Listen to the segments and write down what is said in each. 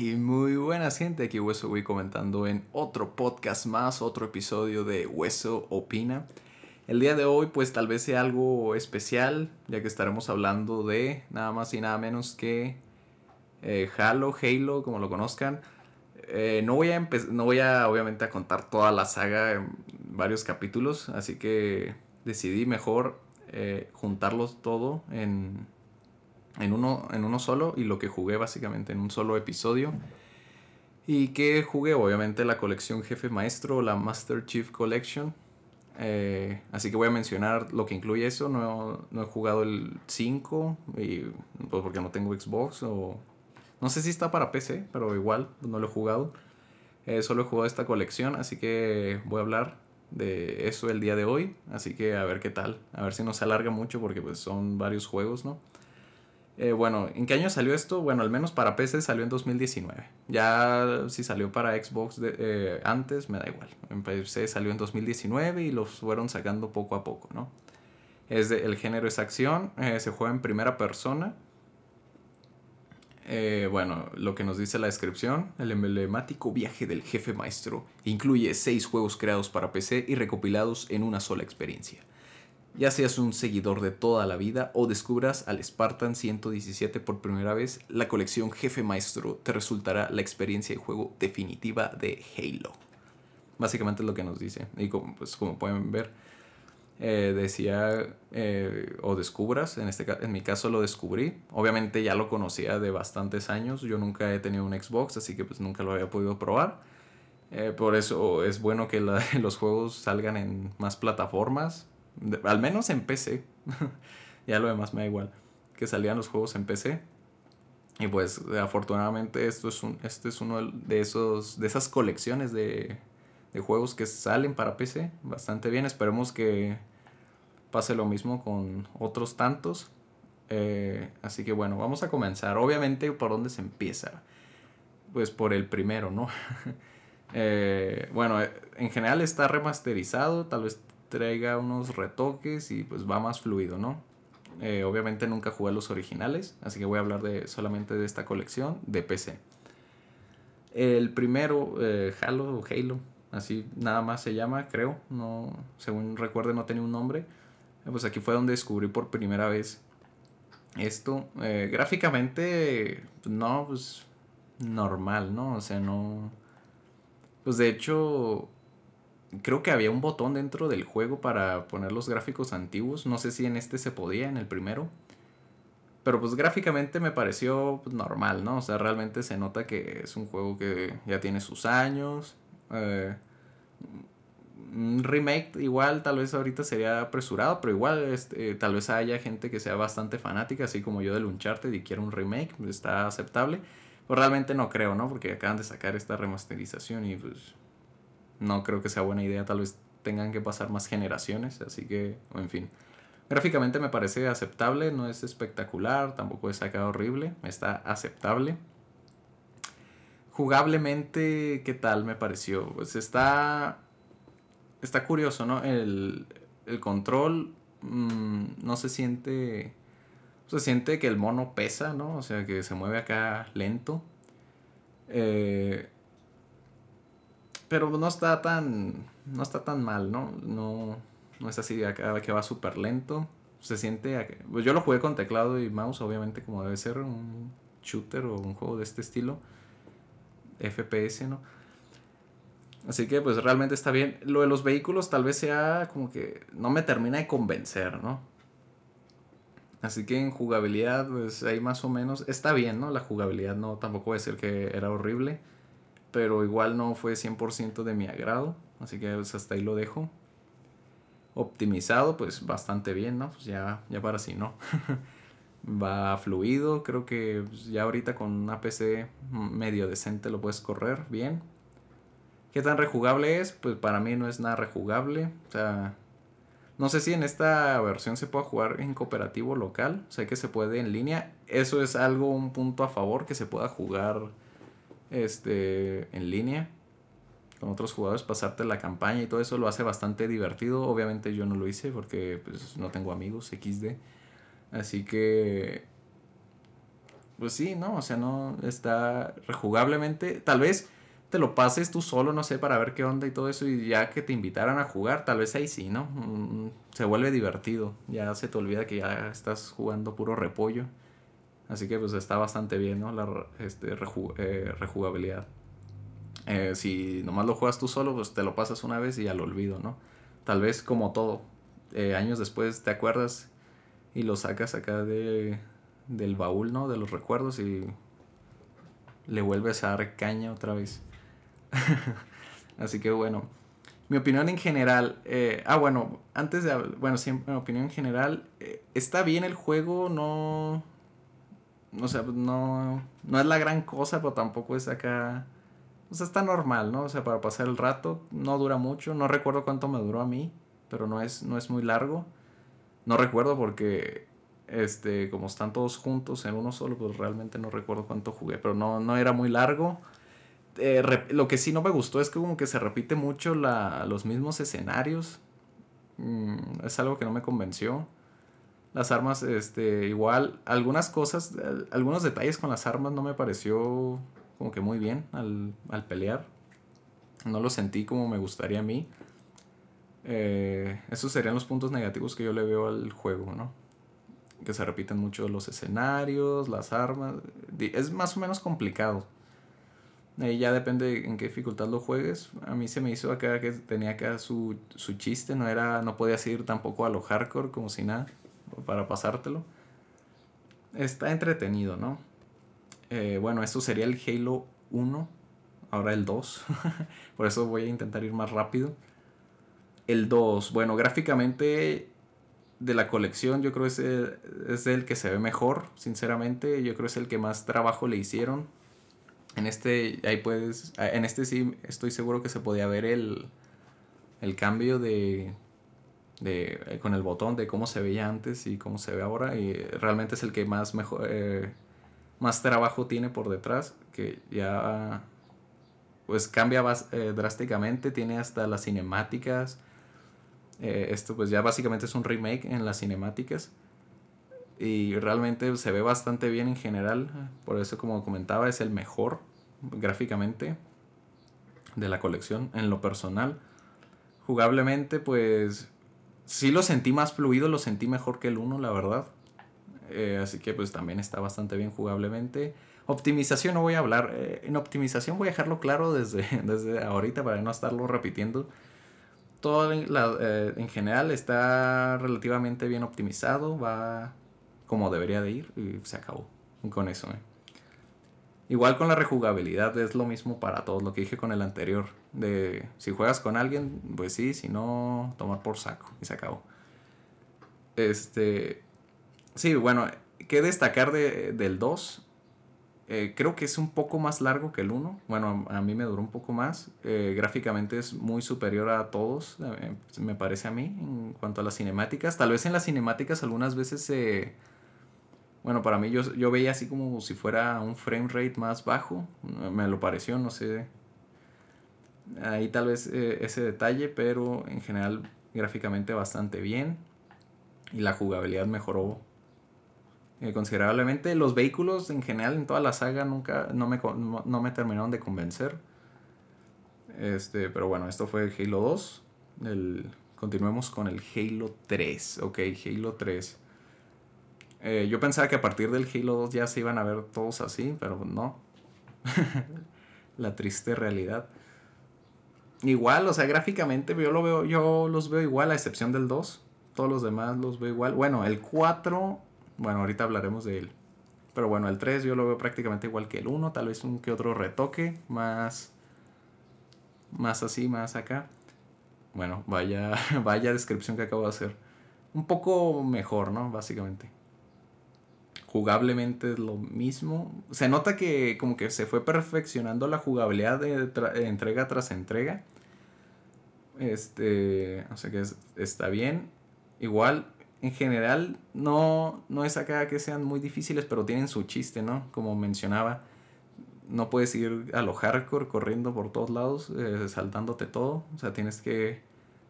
Y muy buena gente, aquí Hueso voy comentando en otro podcast más, otro episodio de Hueso Opina. El día de hoy pues tal vez sea algo especial, ya que estaremos hablando de nada más y nada menos que eh, Halo, Halo, como lo conozcan. Eh, no, voy a no voy a obviamente a contar toda la saga en varios capítulos, así que decidí mejor eh, juntarlos todo en en uno, en uno solo y lo que jugué básicamente en un solo episodio. Y que jugué obviamente la colección Jefe Maestro, la Master Chief Collection. Eh, así que voy a mencionar lo que incluye eso. No, no he jugado el 5, y, pues porque no tengo Xbox. O, no sé si está para PC, pero igual no lo he jugado. Eh, solo he jugado esta colección, así que voy a hablar de eso el día de hoy. Así que a ver qué tal. A ver si no se alarga mucho porque pues son varios juegos, ¿no? Eh, bueno, ¿en qué año salió esto? Bueno, al menos para PC salió en 2019. Ya si salió para Xbox eh, antes, me da igual. En PC salió en 2019 y los fueron sacando poco a poco, ¿no? Es el género es acción, eh, se juega en primera persona. bueno, lo que nos dice la descripción, el emblemático viaje del jefe maestro incluye seis juegos creados para PC y recopilados en una sola experiencia. Ya seas un seguidor de toda la vida o descubras al Spartan 117 por primera vez, la colección Jefe Maestro te resultará la experiencia de juego definitiva de Halo. Básicamente es lo que nos dice. Y como, pues, como pueden ver, eh, decía eh, o descubras, en, este, en mi caso lo descubrí. Obviamente ya lo conocía de bastantes años, yo nunca he tenido un Xbox, así que pues nunca lo había podido probar. Eh, por eso es bueno que los juegos salgan en más plataformas al menos en PC. ya lo demás me da igual. Que salían los juegos en PC. Y pues afortunadamente esto es un, este es uno de esos de esas colecciones de, de juegos que salen para PC bastante bien. Esperemos que pase lo mismo con otros tantos. Eh, así que bueno, vamos a comenzar. Obviamente, ¿por dónde se empieza? Pues por el primero, ¿no? Eh, bueno, en general está remasterizado. Tal vez traiga unos retoques y pues va más fluido, ¿no? Eh, obviamente nunca jugué los originales, así que voy a hablar de, solamente de esta colección de PC. El primero, eh, Halo, Halo, así nada más se llama, creo, no, según recuerde no tenía un nombre. Eh, pues aquí fue donde descubrí por primera vez esto. gráficamente, no, pues normal, ¿no? O sea, no... Pues de hecho, creo que había un botón dentro del juego para poner los gráficos antiguos. No sé si en este se podía, en el primero. Pero pues gráficamente me pareció pues, normal, ¿no? O sea, realmente se nota que es un juego que ya tiene sus años. Eh, un remake igual tal vez ahorita sería apresurado, pero igual este, tal vez haya gente que sea bastante fanática, así como yo del Uncharted y quiera un remake, pues, está aceptable. Pero realmente no creo, ¿no? Porque acaban de sacar esta remasterización y pues no creo que sea buena idea, tal vez tengan que pasar más generaciones, así que, en fin. Gráficamente me parece aceptable, no es espectacular, tampoco es acá horrible, está aceptable. Jugablemente, ¿qué tal me pareció? Pues está. Está curioso, ¿no? El, el control mm, no se siente. Se siente que el mono pesa, ¿no? O sea, que se mueve acá lento. Eh, pero no está tan. No está tan mal, ¿no? No, no es así acá que va súper lento. Se siente. Pues yo lo jugué con teclado y mouse, obviamente, como debe ser un shooter o un juego de este estilo. FPS, ¿no? Así que pues realmente está bien. Lo de los vehículos tal vez sea como que no me termina de convencer, ¿no? Así que en jugabilidad pues ahí más o menos está bien, ¿no? La jugabilidad no tampoco voy a decir que era horrible pero igual no fue 100% de mi agrado, así que pues, hasta ahí lo dejo. Optimizado, pues bastante bien, ¿no? Pues ya, ya para sí, ¿no? Va fluido, creo que pues, ya ahorita con una PC medio decente lo puedes correr bien. ¿Qué tan rejugable es? Pues para mí no es nada rejugable, o sea, no sé si en esta versión se puede jugar en cooperativo local, sé que se puede en línea, eso es algo, un punto a favor, que se pueda jugar este, en línea con otros jugadores, pasarte la campaña y todo eso lo hace bastante divertido. Obviamente yo no lo hice porque pues, no tengo amigos XD. Así que pues sí, ¿no? O sea, no está rejugablemente. Tal vez te lo pases tú solo, no sé, para ver qué onda y todo eso, y ya que te invitaran a jugar, tal vez ahí sí, ¿no? Mm, se vuelve divertido, ya se te olvida que ya estás jugando puro repollo. Así que pues está bastante bien, ¿no? La este, eh, rejugabilidad. Eh, si nomás lo juegas tú solo, pues te lo pasas una vez y ya lo olvido, ¿no? Tal vez como todo, eh, años después te acuerdas y lo sacas acá de, del baúl, ¿no? De los recuerdos y le vuelves a dar caña otra vez. Así que bueno, mi opinión en general, eh, ah bueno, antes de, bueno, siempre mi opinión en general, está bien el juego, no, o sea, no, no es la gran cosa, pero tampoco es acá, o sea, está normal, ¿no? O sea, para pasar el rato, no dura mucho, no recuerdo cuánto me duró a mí, pero no es, no es muy largo. No recuerdo porque, este, como están todos juntos en uno solo, pues realmente no recuerdo cuánto jugué, pero no, no era muy largo. Eh, lo que sí no me gustó es que como que se repite mucho la, los mismos escenarios. Mm, es algo que no me convenció. Las armas, este, igual, algunas cosas, algunos detalles con las armas no me pareció como que muy bien al, al pelear. No lo sentí como me gustaría a mí. Eh, esos serían los puntos negativos que yo le veo al juego, ¿no? Que se repiten mucho los escenarios, las armas. Es más o menos complicado. Ahí ya depende en qué dificultad lo juegues. A mí se me hizo acá que tenía acá su, su chiste. No era. No podías ir tampoco a lo hardcore como si nada. Para pasártelo. Está entretenido, ¿no? Eh, bueno, esto sería el Halo 1. Ahora el 2. Por eso voy a intentar ir más rápido. El 2, bueno, gráficamente de la colección yo creo es el, es el que se ve mejor, sinceramente. Yo creo es el que más trabajo le hicieron. En este, ahí puedes, en este sí estoy seguro que se podía ver el, el cambio de, de, eh, con el botón de cómo se veía antes y cómo se ve ahora. Y realmente es el que más, mejor, eh, más trabajo tiene por detrás, que ya pues cambia eh, drásticamente, tiene hasta las cinemáticas esto pues ya básicamente es un remake en las cinemáticas. Y realmente se ve bastante bien en general. Por eso como comentaba es el mejor gráficamente de la colección en lo personal. Jugablemente pues sí lo sentí más fluido, lo sentí mejor que el 1 la verdad. Eh, así que pues también está bastante bien jugablemente. Optimización no voy a hablar. Eh, en optimización voy a dejarlo claro desde, desde ahorita para no estarlo repitiendo todo eh, en general está relativamente bien optimizado, va como debería de ir y se acabó con eso. Igual con la rejugabilidad es lo mismo para todos, lo que dije con el anterior, de si juegas con alguien, pues sí, si no, tomar por saco y se acabó. Este, sí, bueno, ¿qué destacar de, del 2? Eh, creo que es un poco más largo que el 1. Bueno, a mí me duró un poco más. Eh, gráficamente es muy superior a todos, eh, me parece a mí, en cuanto a las cinemáticas. Tal vez en las cinemáticas algunas veces se... bueno, para mí yo, yo veía así como si fuera un frame rate más bajo. Me lo pareció, no sé. Ahí tal vez ese detalle, pero en general gráficamente bastante bien. Y la jugabilidad mejoró eh, considerablemente. Los vehículos en general en toda la saga nunca no me, no, me terminaron de convencer. Este, pero bueno, esto fue Halo 2. El, continuemos con el Halo 3. Ok, Halo 3. Eh, yo pensaba que a partir del Halo 2 ya se iban a ver todos así, pero no. la triste realidad. Igual, o sea, gráficamente yo lo veo, yo los veo igual, a excepción del 2. Todos los demás los veo igual. Bueno, el 4 bueno, ahorita hablaremos de él. Pero bueno, el 3 yo lo veo prácticamente igual que el 1, tal vez un que otro retoque, más, más así, más acá. Bueno, vaya, vaya descripción que acabo de hacer. Un poco mejor, ¿no? Básicamente. Jugablemente es lo mismo. Se nota que como que se fue perfeccionando la jugabilidad de entrega tras entrega. Este, o sea que está bien. Igual en general no, no es acá que sean muy difíciles, pero tienen su chiste, ¿no? Como mencionaba, no puedes ir a lo hardcore corriendo por todos lados, eh, saltándote todo. O sea, tienes que...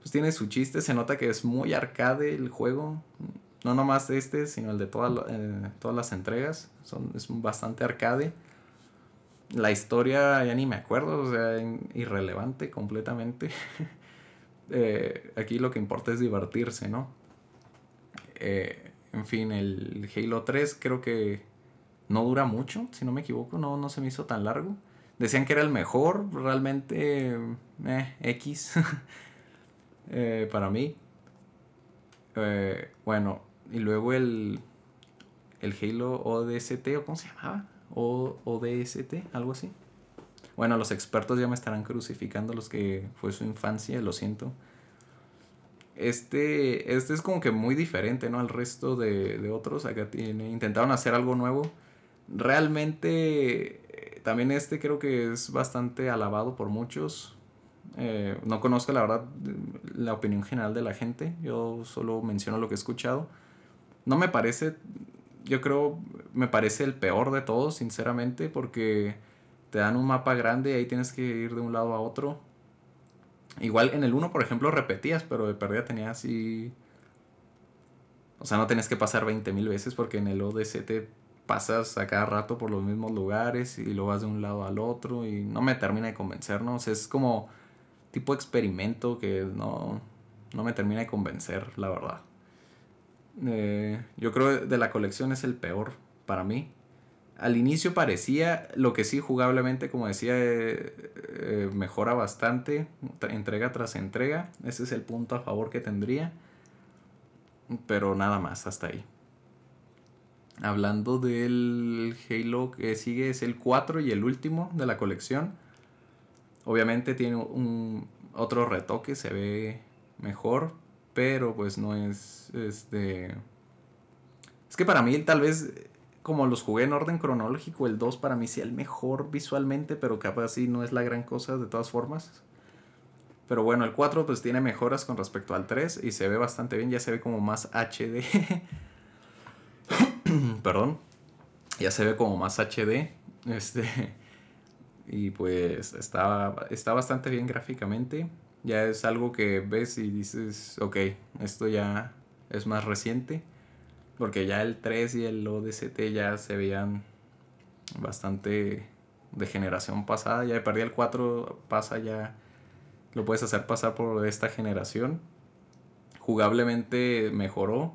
Pues tiene su chiste, se nota que es muy arcade el juego. No nomás este, sino el de todas eh, todas las entregas. Son, es bastante arcade. La historia ya ni me acuerdo, o sea, irrelevante completamente. Eh, aquí lo que importa es divertirse, ¿no? Eh, en fin, el Halo 3 creo que no dura mucho, si no me equivoco, no, no se me hizo tan largo. Decían que era el mejor, realmente eh, X para mí. Bueno, y luego el, el Halo ODST, ¿o cómo se llamaba? O, ODST, algo así. Bueno, los expertos ya me estarán crucificando, los que fue su infancia, lo siento. Este, este es como que muy diferente, ¿no? Al resto de, de otros. Acá tiene, intentaron hacer algo nuevo. Realmente también este creo que es bastante alabado por muchos. Eh, no conozco la verdad la opinión general de la gente. Yo solo menciono lo que he escuchado. No me parece, yo creo, me parece el peor de todos, sinceramente, porque te dan un mapa grande y ahí tienes que ir de un lado a otro. Igual en el 1, por ejemplo, repetías, pero de pérdida tenías así... O sea, no tenías que pasar 20.000 veces porque en el ODC te pasas a cada rato por los mismos lugares y lo vas de un lado al otro y no me termina de convencernos. Es como tipo experimento que no, no me termina de convencer, la verdad. Eh, yo creo de la colección es el peor para mí. Al inicio parecía, lo que sí jugablemente, como decía, eh, eh, mejora bastante, entrega tras entrega. Ese es el punto a favor que tendría. Pero nada más, hasta ahí. Hablando del Halo que sigue es el 4 y el último de la colección. Obviamente tiene un otro retoque, se ve mejor, pero pues no es este Es que para mí tal vez como los jugué en orden cronológico, el 2 para mí sea el mejor visualmente, pero capaz sí no es la gran cosa de todas formas. Pero bueno, el 4 pues tiene mejoras con respecto al 3 y se ve bastante bien, ya se ve como más HD. Perdón. Ya se ve como más HD. Este. Y pues está, está bastante bien gráficamente. Ya es algo que ves y dices, ok, esto ya es más reciente. Porque ya el 3 y el ODST ya se veían bastante de generación pasada. Ya perdí el 4, pasa ya. Lo puedes hacer pasar por esta generación. Jugablemente mejoró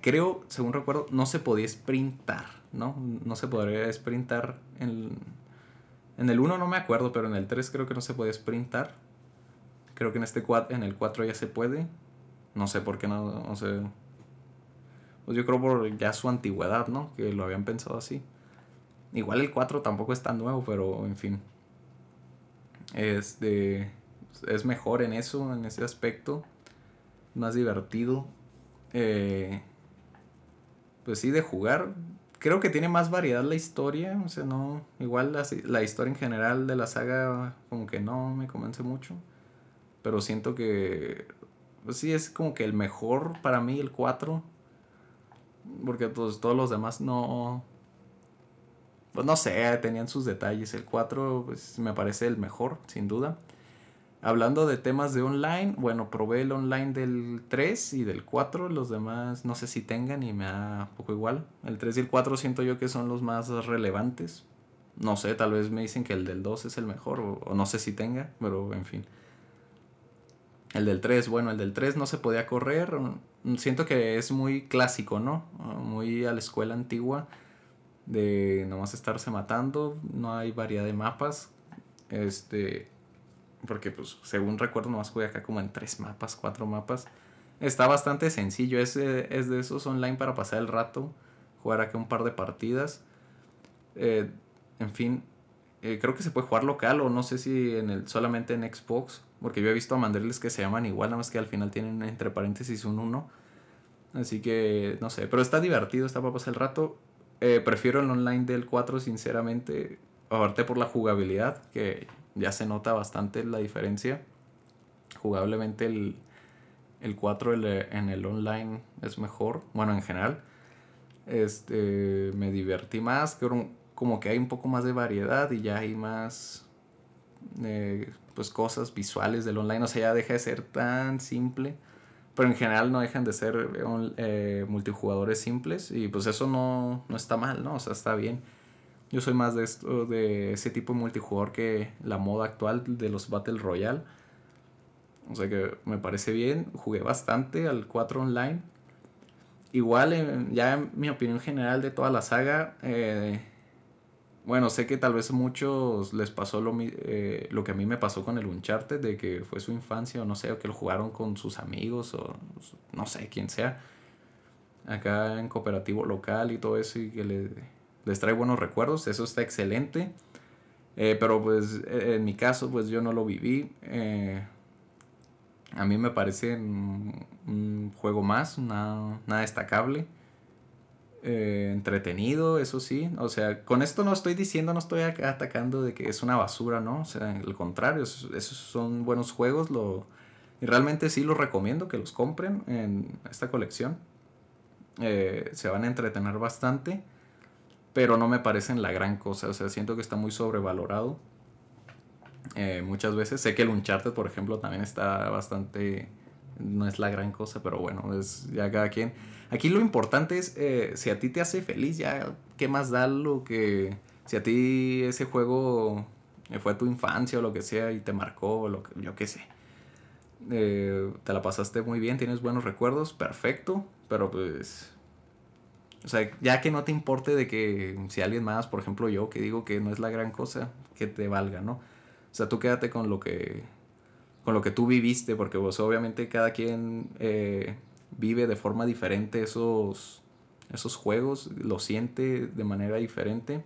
creo, según recuerdo, no se podía sprintar, ¿no? No se podría sprintar en, en el 1 no me acuerdo, pero en el 3 creo que no se podía sprintar. Creo que en este en el 4 ya se puede. No sé por qué no, no sé. Pues yo creo por ya su antigüedad, ¿no? Que lo habían pensado así. Igual el 4 tampoco es tan nuevo, pero en fin. Este es mejor en eso, en ese aspecto. Más divertido. Eh, pues sí, de jugar. Creo que tiene más variedad la historia, o sea, no, igual la, la historia en general de la saga como que no me convence mucho, pero siento que, pues sí, es como que el mejor para mí, el 4, porque pues, todos los demás no, pues no sé, tenían sus detalles, el 4 pues me parece el mejor, sin duda. Hablando de temas de online, bueno, probé el online del 3 y del 4, los demás no sé si tengan y me da poco igual. El 3 y el 4 siento yo que son los más relevantes. No sé, tal vez me dicen que el del 2 es el mejor o, no sé si tenga, pero en fin. El del 3, bueno, el del 3 no se podía correr. Siento que es muy clásico, ¿no? Muy a la escuela antigua de nomás estarse matando, no hay variedad de mapas. Este, porque pues según recuerdo nomás jugué acá como en tres mapas, cuatro mapas. Está bastante sencillo, es, es de esos online para pasar el rato, jugar acá un par de partidas. Eh, en fin, eh, creo que se puede jugar local o no sé si en el, solamente en Xbox, porque yo he visto a mandriles que se llaman igual, nada más que al final tienen entre paréntesis un 1. Así que no sé, pero está divertido, está para pasar el rato. Eh, prefiero el online del 4 sinceramente, aparte por la jugabilidad, que ya se nota bastante la diferencia. Jugablemente el, el 4 en el online es mejor, bueno, en general. Este, me divertí más, como que hay un poco más de variedad y ya hay más eh, pues cosas visuales del online, o sea, ya deja de ser tan simple Pero en general no dejan de ser eh, multijugadores simples y pues eso no, no está mal, ¿no? O sea, está bien. Yo soy más de esto, de ese tipo de multijugador que la moda actual de los Battle Royale. O sea que me parece bien. Jugué bastante al 4 online. Igual, ya en mi opinión general de toda la saga, eh, bueno, sé que tal vez a muchos les pasó lo, eh, lo que a mí me pasó con el Uncharted, de que fue su infancia o no sé, o que lo jugaron con sus amigos o no sé, quién sea. Acá en cooperativo local y todo eso y que les trae buenos recuerdos, eso está excelente. Eh, pero pues en mi caso pues yo no lo viví. Eh, a mí me parece un, juego más, nada, nada destacable. Eh, entretenido, eso sí. O sea, con esto no estoy diciendo, no estoy atacando de que es una basura, ¿no? O sea, al contrario, esos, son buenos juegos. Lo, y realmente sí los recomiendo que los compren en esta colección. Eh, se van a entretener bastante. Pero no me parecen la gran cosa. O sea, siento que está muy sobrevalorado. Eh, muchas veces. Sé que el Uncharted, por ejemplo, también está bastante. No es la gran cosa, pero bueno, es ya cada quien. Aquí lo importante es, eh, si a ti te hace feliz, ya, ¿qué más da lo que... Si a ti ese juego eh, fue tu infancia o lo que sea y te marcó, lo que, yo qué sé. Eh, te la pasaste muy bien, tienes buenos recuerdos, perfecto, pero pues... O sea, ya que no te importe de que si alguien más, por ejemplo yo, que digo que no es la gran cosa, que te valga, ¿no? O sea, tú quédate con lo que, con lo que tú viviste, porque vos pues, obviamente cada quien vive de forma diferente esos, esos juegos, lo siente de manera diferente.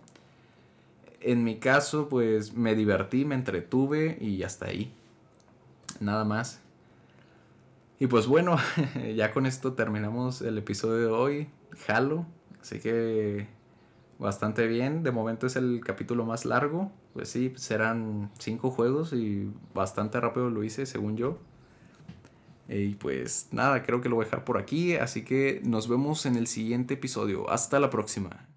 En mi caso, pues me divertí, me entretuve y hasta ahí. Nada más. Y pues bueno, ya con esto terminamos el episodio de hoy. Halo. Así que bastante bien. De momento es el capítulo más largo. Pues sí, serán cinco juegos y bastante rápido lo hice, según yo. Y pues nada, creo que lo voy a dejar por aquí, así que nos vemos en el siguiente episodio. Hasta la próxima.